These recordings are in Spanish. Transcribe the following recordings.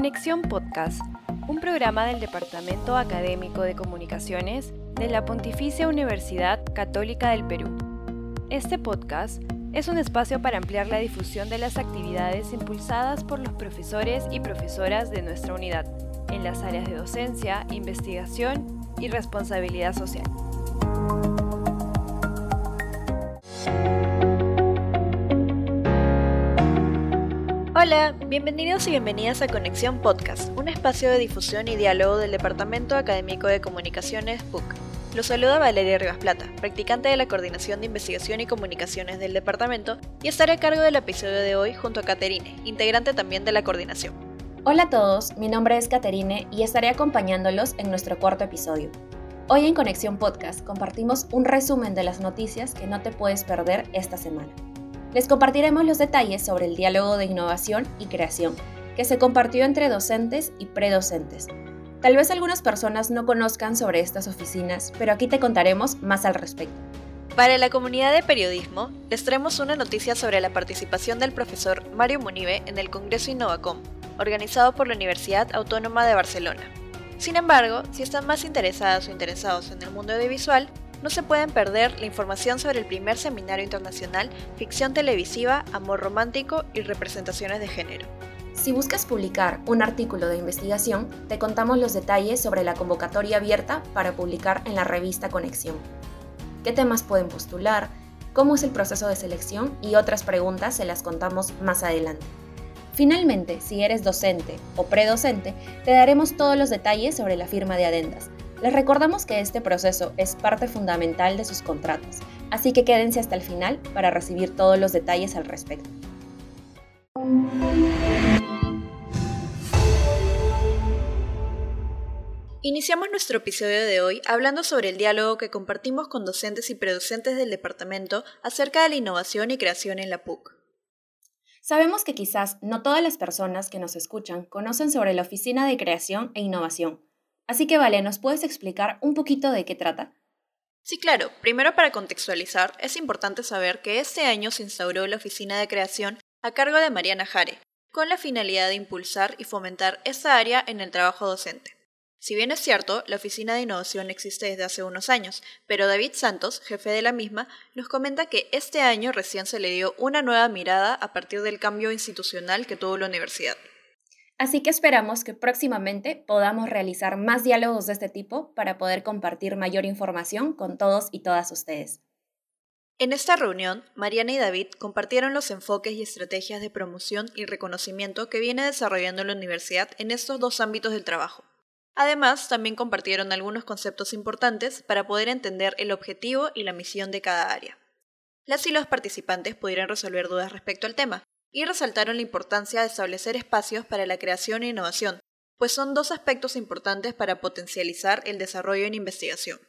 Conexión Podcast, un programa del Departamento Académico de Comunicaciones de la Pontificia Universidad Católica del Perú. Este podcast es un espacio para ampliar la difusión de las actividades impulsadas por los profesores y profesoras de nuestra unidad en las áreas de docencia, investigación y responsabilidad social. Hola, bienvenidos y bienvenidas a Conexión Podcast, un espacio de difusión y diálogo del Departamento Académico de Comunicaciones PUC. Los saluda Valeria Rivas Plata, practicante de la Coordinación de Investigación y Comunicaciones del departamento, y estaré a cargo del episodio de hoy junto a Caterine, integrante también de la coordinación. Hola a todos, mi nombre es Caterine y estaré acompañándolos en nuestro cuarto episodio. Hoy en Conexión Podcast compartimos un resumen de las noticias que no te puedes perder esta semana. Les compartiremos los detalles sobre el diálogo de innovación y creación, que se compartió entre docentes y predocentes. Tal vez algunas personas no conozcan sobre estas oficinas, pero aquí te contaremos más al respecto. Para la comunidad de periodismo, les traemos una noticia sobre la participación del profesor Mario Munive en el Congreso Innovacom, organizado por la Universidad Autónoma de Barcelona. Sin embargo, si están más interesadas o interesados en el mundo audiovisual, no se pueden perder la información sobre el primer seminario internacional Ficción televisiva, Amor romántico y representaciones de género. Si buscas publicar un artículo de investigación, te contamos los detalles sobre la convocatoria abierta para publicar en la revista Conexión. ¿Qué temas pueden postular? ¿Cómo es el proceso de selección? Y otras preguntas se las contamos más adelante. Finalmente, si eres docente o predocente, te daremos todos los detalles sobre la firma de adendas, les recordamos que este proceso es parte fundamental de sus contratos, así que quédense hasta el final para recibir todos los detalles al respecto. Iniciamos nuestro episodio de hoy hablando sobre el diálogo que compartimos con docentes y predocentes del departamento acerca de la innovación y creación en la PUC. Sabemos que quizás no todas las personas que nos escuchan conocen sobre la Oficina de Creación e Innovación, Así que vale, ¿nos puedes explicar un poquito de qué trata? Sí, claro. Primero para contextualizar, es importante saber que este año se instauró la Oficina de Creación a cargo de Mariana Jare, con la finalidad de impulsar y fomentar esta área en el trabajo docente. Si bien es cierto, la Oficina de Innovación existe desde hace unos años, pero David Santos, jefe de la misma, nos comenta que este año recién se le dio una nueva mirada a partir del cambio institucional que tuvo la universidad. Así que esperamos que próximamente podamos realizar más diálogos de este tipo para poder compartir mayor información con todos y todas ustedes. En esta reunión, Mariana y David compartieron los enfoques y estrategias de promoción y reconocimiento que viene desarrollando la universidad en estos dos ámbitos del trabajo. Además, también compartieron algunos conceptos importantes para poder entender el objetivo y la misión de cada área. Las y los participantes pudieron resolver dudas respecto al tema, y resaltaron la importancia de establecer espacios para la creación e innovación, pues son dos aspectos importantes para potencializar el desarrollo en investigación.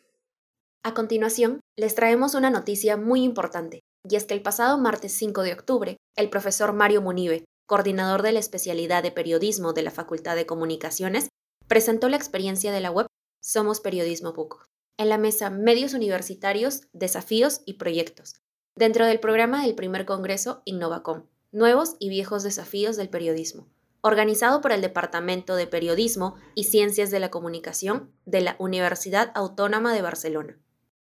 A continuación, les traemos una noticia muy importante, y es que el pasado martes 5 de octubre, el profesor Mario Munive, coordinador de la especialidad de periodismo de la Facultad de Comunicaciones, presentó la experiencia de la web Somos Periodismo PUC en la mesa Medios Universitarios, Desafíos y Proyectos, dentro del programa del primer Congreso Innovacom, Nuevos y Viejos Desafíos del Periodismo, organizado por el Departamento de Periodismo y Ciencias de la Comunicación de la Universidad Autónoma de Barcelona.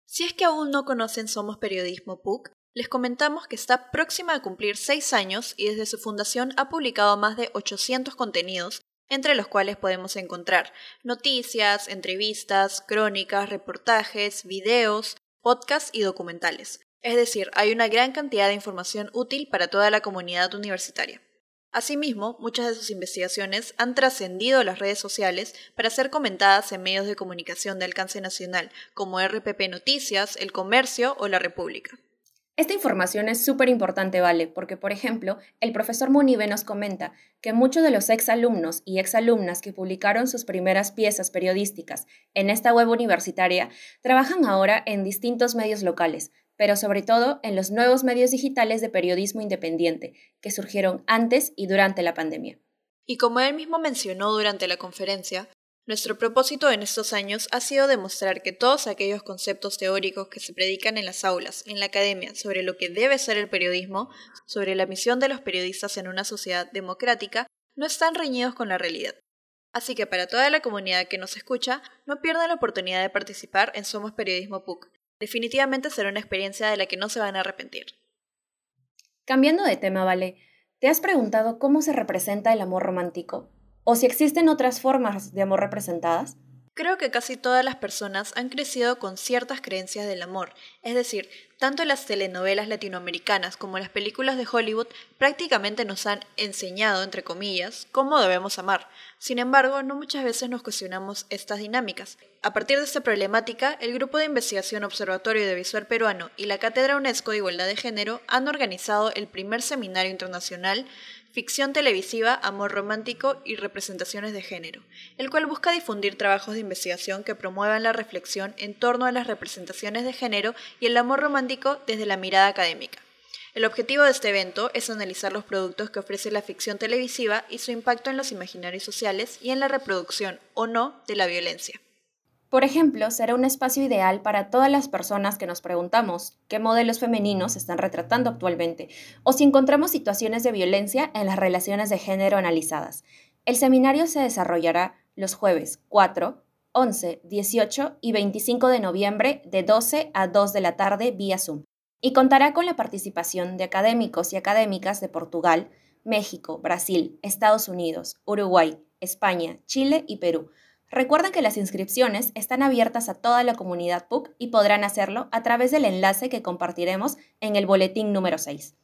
Si es que aún no conocen Somos Periodismo PUC, les comentamos que está próxima a cumplir seis años y desde su fundación ha publicado más de 800 contenidos, entre los cuales podemos encontrar noticias, entrevistas, crónicas, reportajes, videos, podcasts y documentales, es decir, hay una gran cantidad de información útil para toda la comunidad universitaria. Asimismo, muchas de sus investigaciones han trascendido las redes sociales para ser comentadas en medios de comunicación de alcance nacional, como RPP Noticias, El Comercio o La República. Esta información es súper importante, ¿vale? Porque, por ejemplo, el profesor Munive nos comenta que muchos de los exalumnos y exalumnas que publicaron sus primeras piezas periodísticas en esta web universitaria trabajan ahora en distintos medios locales, pero sobre todo en los nuevos medios digitales de periodismo independiente que surgieron antes y durante la pandemia. Y como él mismo mencionó durante la conferencia, nuestro propósito en estos años ha sido demostrar que todos aquellos conceptos teóricos que se predican en las aulas, en la academia, sobre lo que debe ser el periodismo, sobre la misión de los periodistas en una sociedad democrática, no están reñidos con la realidad. Así que para toda la comunidad que nos escucha, no pierdan la oportunidad de participar en Somos Periodismo PUC. Definitivamente será una experiencia de la que no se van a arrepentir. Cambiando de tema, Vale, ¿te has preguntado cómo se representa el amor romántico? ¿O si existen otras formas de amor representadas? Creo que casi todas las personas han crecido con ciertas creencias del amor, es decir, tanto las telenovelas latinoamericanas como las películas de Hollywood prácticamente nos han enseñado, entre comillas, cómo debemos amar. Sin embargo, no muchas veces nos cuestionamos estas dinámicas. A partir de esta problemática, el Grupo de Investigación Observatorio de Visual Peruano y la Cátedra UNESCO de Igualdad de Género han organizado el primer seminario internacional Ficción televisiva, amor romántico y representaciones de género, el cual busca difundir trabajos de investigación que promuevan la reflexión en torno a las representaciones de género y el amor romántico desde la mirada académica. El objetivo de este evento es analizar los productos que ofrece la ficción televisiva y su impacto en los imaginarios sociales y en la reproducción o no de la violencia. Por ejemplo, será un espacio ideal para todas las personas que nos preguntamos qué modelos femeninos están retratando actualmente o si encontramos situaciones de violencia en las relaciones de género analizadas. El seminario se desarrollará los jueves 4, 11, 18 y 25 de noviembre de 12 a 2 de la tarde vía Zoom y contará con la participación de académicos y académicas de Portugal, México, Brasil, Estados Unidos, Uruguay, España, Chile y Perú Recuerden que las inscripciones están abiertas a toda la comunidad PUC y podrán hacerlo a través del enlace que compartiremos en el boletín número 6.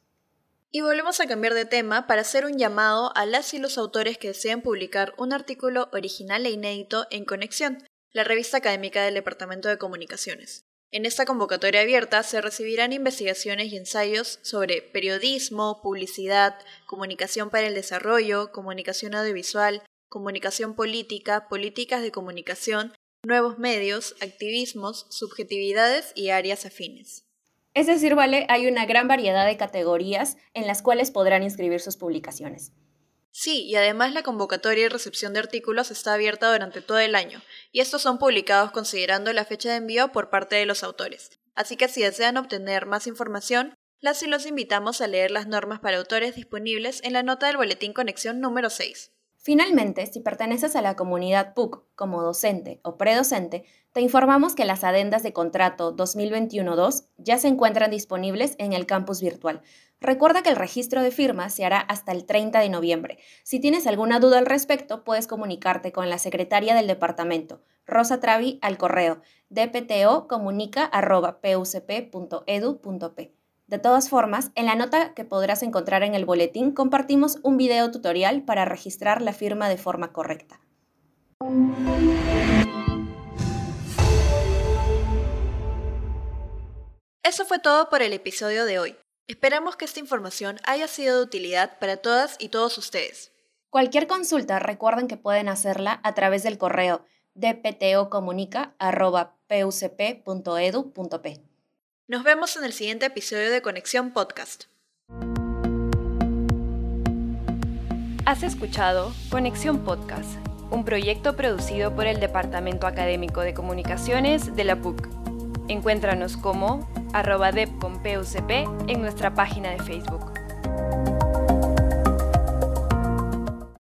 Y volvemos a cambiar de tema para hacer un llamado a las y los autores que deseen publicar un artículo original e inédito en Conexión, la revista académica del Departamento de Comunicaciones. En esta convocatoria abierta se recibirán investigaciones y ensayos sobre periodismo, publicidad, comunicación para el desarrollo, comunicación audiovisual, comunicación política, políticas de comunicación, nuevos medios, activismos, subjetividades y áreas afines. Es decir, vale, hay una gran variedad de categorías en las cuales podrán inscribir sus publicaciones. Sí, y además la convocatoria y recepción de artículos está abierta durante todo el año, y estos son publicados considerando la fecha de envío por parte de los autores. Así que si desean obtener más información, las y los invitamos a leer las normas para autores disponibles en la nota del Boletín Conexión número 6. Finalmente, si perteneces a la comunidad PUC como docente o predocente, te informamos que las adendas de contrato 2021-2 ya se encuentran disponibles en el campus virtual. Recuerda que el registro de firmas se hará hasta el 30 de noviembre. Si tienes alguna duda al respecto, puedes comunicarte con la secretaria del departamento, Rosa Travi, al correo dpto.comunica.pucp.edu.p. De todas formas, en la nota que podrás encontrar en el boletín compartimos un video tutorial para registrar la firma de forma correcta. Eso fue todo por el episodio de hoy. Esperamos que esta información haya sido de utilidad para todas y todos ustedes. Cualquier consulta recuerden que pueden hacerla a través del correo dptocomunica.pucp.edu.p. Nos vemos en el siguiente episodio de Conexión Podcast. Has escuchado Conexión Podcast, un proyecto producido por el Departamento Académico de Comunicaciones de la PUC. Encuéntranos como arroba en nuestra página de Facebook.